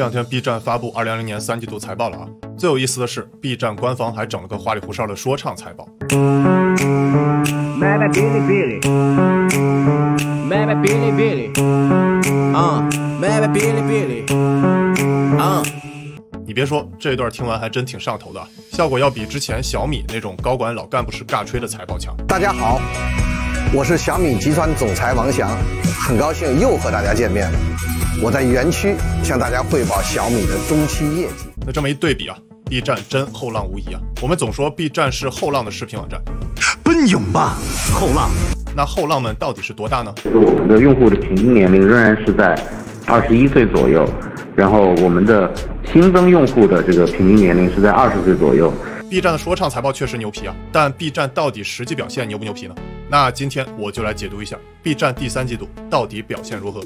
这两天 B 站发布2020年三季度财报了啊！最有意思的是，B 站官方还整了个花里胡哨的说唱财报。你别说，这一段听完还真挺上头的，效果要比之前小米那种高管老干部式尬吹的财报强。大家好，我是小米集团总裁王翔，很高兴又和大家见面了。我在园区向大家汇报小米的中期业绩。那这么一对比啊，B 站真后浪无疑啊！我们总说 B 站是后浪的视频网站，奔涌吧，后浪！那后浪们到底是多大呢？就是我们的用户的平均年龄仍然是在二十一岁左右，然后我们的新增用户的这个平均年龄是在二十岁左右。B 站的说唱财报确实牛皮啊，但 B 站到底实际表现牛不牛皮呢？那今天我就来解读一下 B 站第三季度到底表现如何。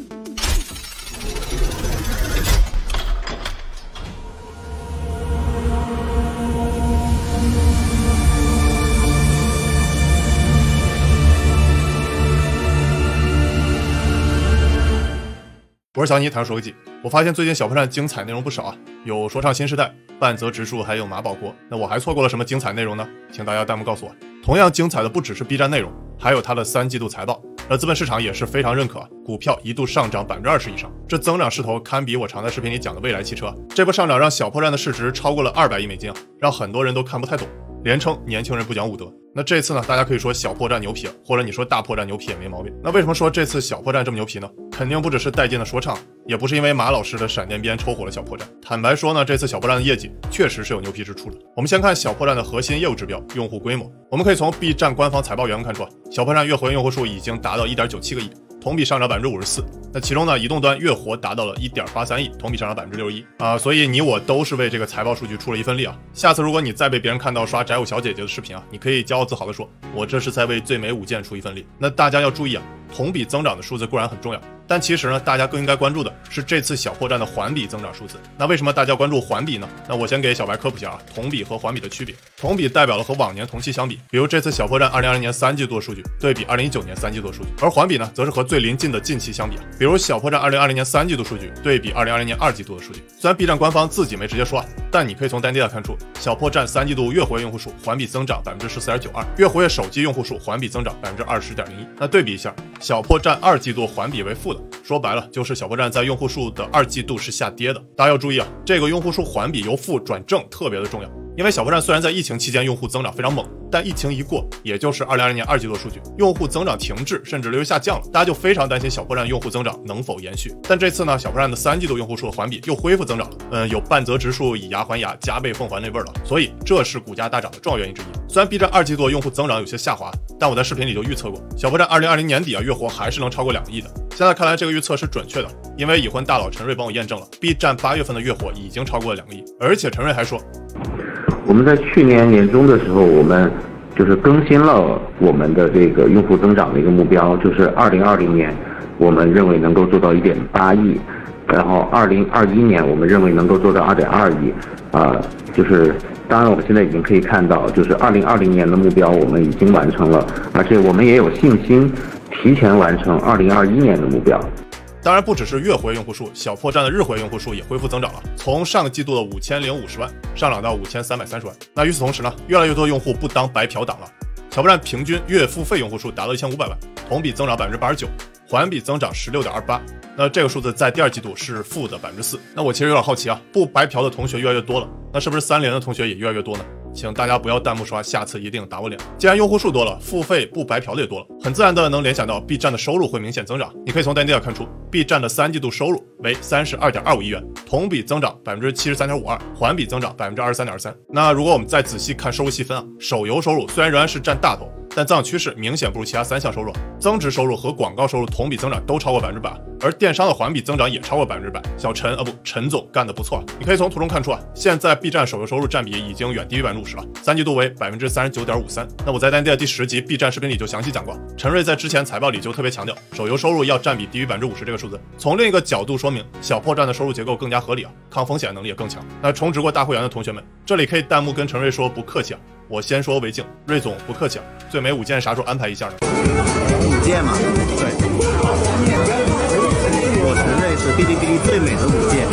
我是小尼，谈说个记。我发现最近小破站精彩内容不少啊，有说唱新时代、半泽直树，还有马保国。那我还错过了什么精彩内容呢？请大家弹幕告诉我。同样精彩的不只是 B 站内容，还有它的三季度财报。而资本市场也是非常认可，股票一度上涨百分之二十以上，这增长势头堪比我常在视频里讲的蔚来汽车。这波上涨让小破站的市值超过了二百亿美金，让很多人都看不太懂，连称年轻人不讲武德。那这次呢，大家可以说小破站牛皮，或者你说大破站牛皮也没毛病。那为什么说这次小破站这么牛皮呢？肯定不只是带劲的说唱，也不是因为马老师的闪电鞭抽火了小破站。坦白说呢，这次小破站的业绩确实是有牛皮之处的。我们先看小破站的核心业务指标——用户规模。我们可以从 B 站官方财报原文看出，小破站月活跃用户数已经达到一点九七个亿。同比上涨百分之五十四，那其中呢，移动端月活达到了一点八三亿，同比上涨百分之六十一啊，所以你我都是为这个财报数据出了一份力啊。下次如果你再被别人看到刷宅舞小姐姐的视频啊，你可以骄傲自豪的说，我这是在为最美舞剑出一份力。那大家要注意啊，同比增长的数字固然很重要。但其实呢，大家更应该关注的是这次小破站的环比增长数字。那为什么大家关注环比呢？那我先给小白科普一下啊，同比和环比的区别。同比代表了和往年同期相比，比如这次小破站2020年三季度数据对比2019年三季度数据，而环比呢，则是和最临近的近期相比，比如小破站2020年三季度数据对比2020年二季度的数据。虽然 B 站官方自己没直接说啊，但你可以从单地 a 看出，小破站三季度月活跃用户数环比增长百分之十四点九二，月活跃手机用户数环比增长百分之二十点零一。那对比一下，小破站二季度环比为负说白了。就是小破站在用户数的二季度是下跌的，大家要注意啊，这个用户数环比由负转正特别的重要。因为小破站虽然在疫情期间用户增长非常猛，但疫情一过，也就是二零二零年二季度数据，用户增长停滞，甚至略微下降了，大家就非常担心小破站用户增长能否延续。但这次呢，小破站的三季度用户数环比又恢复增长了，嗯，有半泽直树以牙还牙，加倍奉还那味儿了，所以这是股价大涨的重要原因之一。虽然 B 站二季度用户增长有些下滑，但我在视频里就预测过，小破站二零二零年底啊月活还是能超过两个亿的。现在看来这个预测是准确的，因为已婚大佬陈瑞帮我验证了，B 站八月份的月活已经超过了两个亿，而且陈瑞还说。我们在去年年中的时候，我们就是更新了我们的这个用户增长的一个目标，就是二零二零年，我们认为能够做到一点八亿，然后二零二一年，我们认为能够做到二点二亿，啊，就是当然我们现在已经可以看到，就是二零二零年的目标我们已经完成了，而且我们也有信心提前完成二零二一年的目标。当然不只是月活跃用户数，小破站的日活跃用户数也恢复增长了，从上个季度的五千零五十万上涨到五千三百三十万。那与此同时呢，越来越多用户不当白嫖党了，小破站平均月付费用户数达到一千五百万，同比增长百分之八十九，环比增长十六点二八。那这个数字在第二季度是负的百分之四。那我其实有点好奇啊，不白嫖的同学越来越多了，那是不是三连的同学也越来越多呢？请大家不要弹幕刷，下次一定打我脸。既然用户数多了，付费不白嫖的也多了，很自然的能联想到 B 站的收入会明显增长。你可以从单 data 看出，B 站的三季度收入为三十二点二五亿元，同比增长百分之七十三点五二，环比增长百分之二十三点二三。那如果我们再仔细看收入细分啊，手游收入虽然仍然是占大头。但增长趋势明显不如其他三项收入，增值收入和广告收入同比增长都超过百分之百，而电商的环比增长也超过百分之百。小陈啊不，陈总干得不错，你可以从图中看出啊，现在 B 站手游收入占比已经远低于百分之五十了，三季度为百分之三十九点五三。那我在单店第十集 B 站视频里就详细讲过，陈瑞在之前财报里就特别强调，手游收入要占比低于百分之五十这个数字。从另一个角度说明，小破站的收入结构更加合理啊，抗风险能力也更强。那充值过大会员的同学们，这里可以弹幕跟陈瑞说不客气啊。我先说为敬。瑞总不客气，最美舞剑啥时候安排一下呢？舞剑嘛，对，我承认是哔哩哔哩最美的舞剑。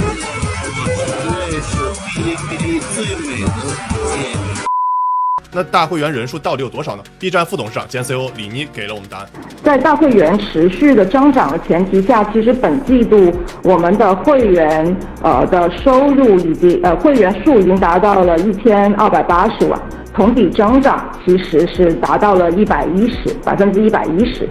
那大会员人数到底有多少呢？B 站副董事长兼 CEO 李妮给了我们答案。在大会员持续的增长的前提下，其实本季度我们的会员呃的收入以及呃会员数已经达到了一千二百八十万。同比增长其实是达到了一百一十百分之一百一十。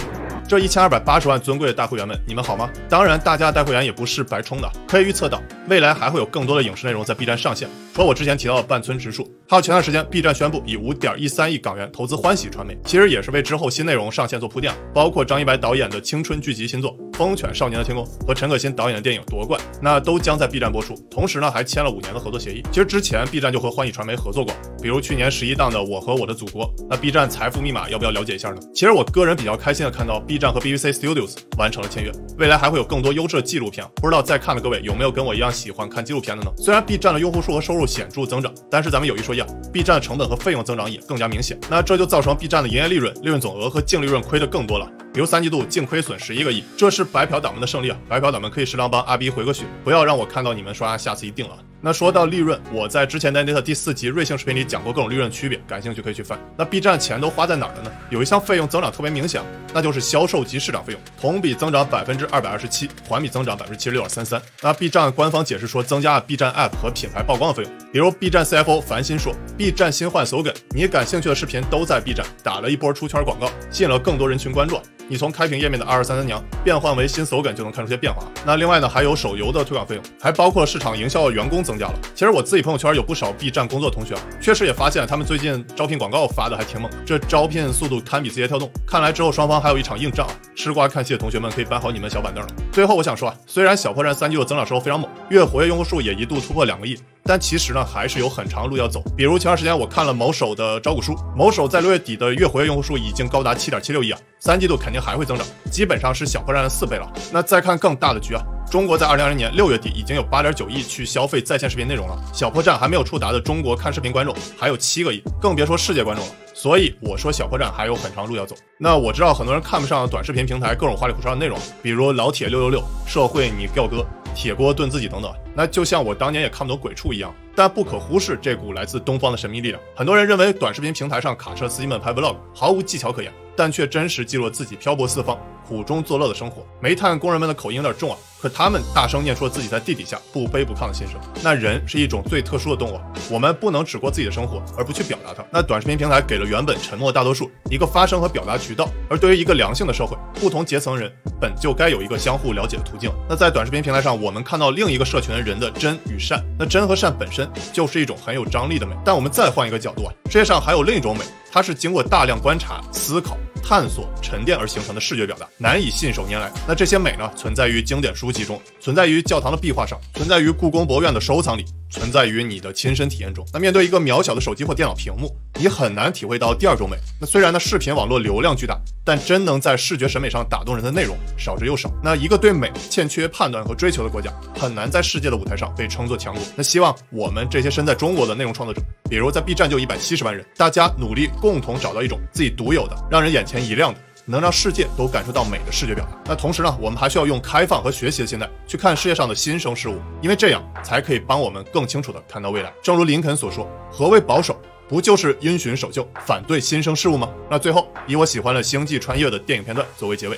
这一千二百八十万尊贵的大会员们，你们好吗？当然，大家大会员也不是白充的，可以预测到未来还会有更多的影视内容在 B 站上线。和我之前提到的半村直树，还有前段时间 B 站宣布以五点一三亿港元投资欢喜传媒，其实也是为之后新内容上线做铺垫。包括张一白导演的青春剧集新作《风犬少年的天空》和陈可辛导演的电影《夺冠》，那都将在 B 站播出。同时呢，还签了五年的合作协议。其实之前 B 站就和欢喜传媒合作过，比如去年十一档的《我和我的祖国》，那 B 站财富密码要不要了解一下呢？其实我个人比较开心的看到 B 站和 BBC Studios。完成了签约，未来还会有更多优质的纪录片。不知道在看的各位有没有跟我一样喜欢看纪录片的呢？虽然 B 站的用户数和收入显著增长，但是咱们有一说一啊，B 站的成本和费用增长也更加明显。那这就造成 B 站的营业利润、利润总额和净利润亏的更多了。比如三季度净亏损十一个亿，这是白嫖党们的胜利啊！白嫖党们可以适当帮阿 B 回个血，不要让我看到你们刷下次一定了。那说到利润，我在之前的 Net 第四集瑞幸视频里讲过各种利润区别，感兴趣可以去翻。那 B 站钱都花在哪儿了呢？有一项费用增长特别明显，那就是销售及市场费用，同比增长百分之二百二十七，环比增长百分之七十六点三三。那 B 站官方解释说，增加了 B 站 App 和品牌曝光的费用。比如 B 站 CFO 樊鑫说，B 站新换 slogan，你感兴趣的视频都在 B 站打了一波出圈广告，吸引了更多人群关注。你从开屏页面的二二三三娘变换为新手感就能看出些变化。那另外呢，还有手游的推广费用，还包括市场营销员工增加了。其实我自己朋友圈有不少 B 站工作同学，确实也发现他们最近招聘广告发的还挺猛，这招聘速度堪比字节跳动。看来之后双方还有一场硬仗啊！吃瓜看戏的同学们可以搬好你们小板凳了。最后我想说啊，虽然小破站三季度增长时候非常猛，月活跃用户数也一度突破两个亿。但其实呢，还是有很长路要走。比如前段时间我看了某手的招股书，某手在六月底的月活跃用户数已经高达七点七六亿啊，三季度肯定还会增长，基本上是小破站的四倍了。那再看更大的局啊，中国在二零二零年六月底已经有八点九亿去消费在线视频内容了，小破站还没有触达的中国看视频观众还有七个亿，更别说世界观众了。所以我说小破站还有很长路要走。那我知道很多人看不上短视频平台各种花里胡哨的内容，比如老铁六六六、社会你吊哥。铁锅炖自己等等，那就像我当年也看不懂鬼畜一样。但不可忽视这股来自东方的神秘力量。很多人认为短视频平台上卡车司机们拍 vlog 毫无技巧可言，但却真实记录了自己漂泊四方、苦中作乐的生活。煤炭工人们的口音有点重啊，可他们大声念出了自己在地底下不卑不亢的心声。那人是一种最特殊的动物，我们不能只过自己的生活而不去表达它。那短视频平台给了原本沉默的大多数一个发声和表达渠道，而对于一个良性的社会，不同阶层人本就该有一个相互了解的途径。那在短视频平台上，我们看到另一个社群的人的真与善，那真和善本身。就是一种很有张力的美，但我们再换一个角度啊，世界上还有另一种美，它是经过大量观察、思考、探索、沉淀而形成的视觉表达，难以信手拈来。那这些美呢，存在于经典书籍中，存在于教堂的壁画上，存在于故宫博物院的收藏里。存在于你的亲身体验中。那面对一个渺小的手机或电脑屏幕，你很难体会到第二种美。那虽然呢，视频网络流量巨大，但真能在视觉审美上打动人的内容少之又少。那一个对美欠缺判断和追求的国家，很难在世界的舞台上被称作强国。那希望我们这些身在中国的内容创作者，比如在 B 站就一百七十万人，大家努力共同找到一种自己独有的、让人眼前一亮的。能让世界都感受到美的视觉表达。那同时呢，我们还需要用开放和学习的心态去看世界上的新生事物，因为这样才可以帮我们更清楚地看到未来。正如林肯所说：“何为保守？不就是因循守旧，反对新生事物吗？”那最后，以我喜欢的《星际穿越》的电影片段作为结尾。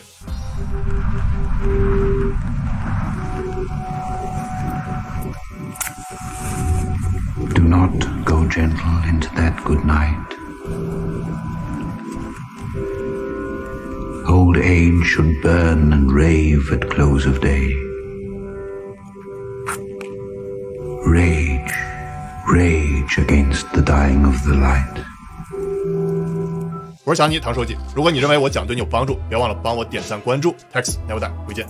Do not go gentle into that good night. Old age should burn and rave at close of day. Rage, rage against the dying of the light. 我是小尼唐书记，如果你认为我讲对你有帮助，别忘了帮我点赞关注。Tax，never die，回见。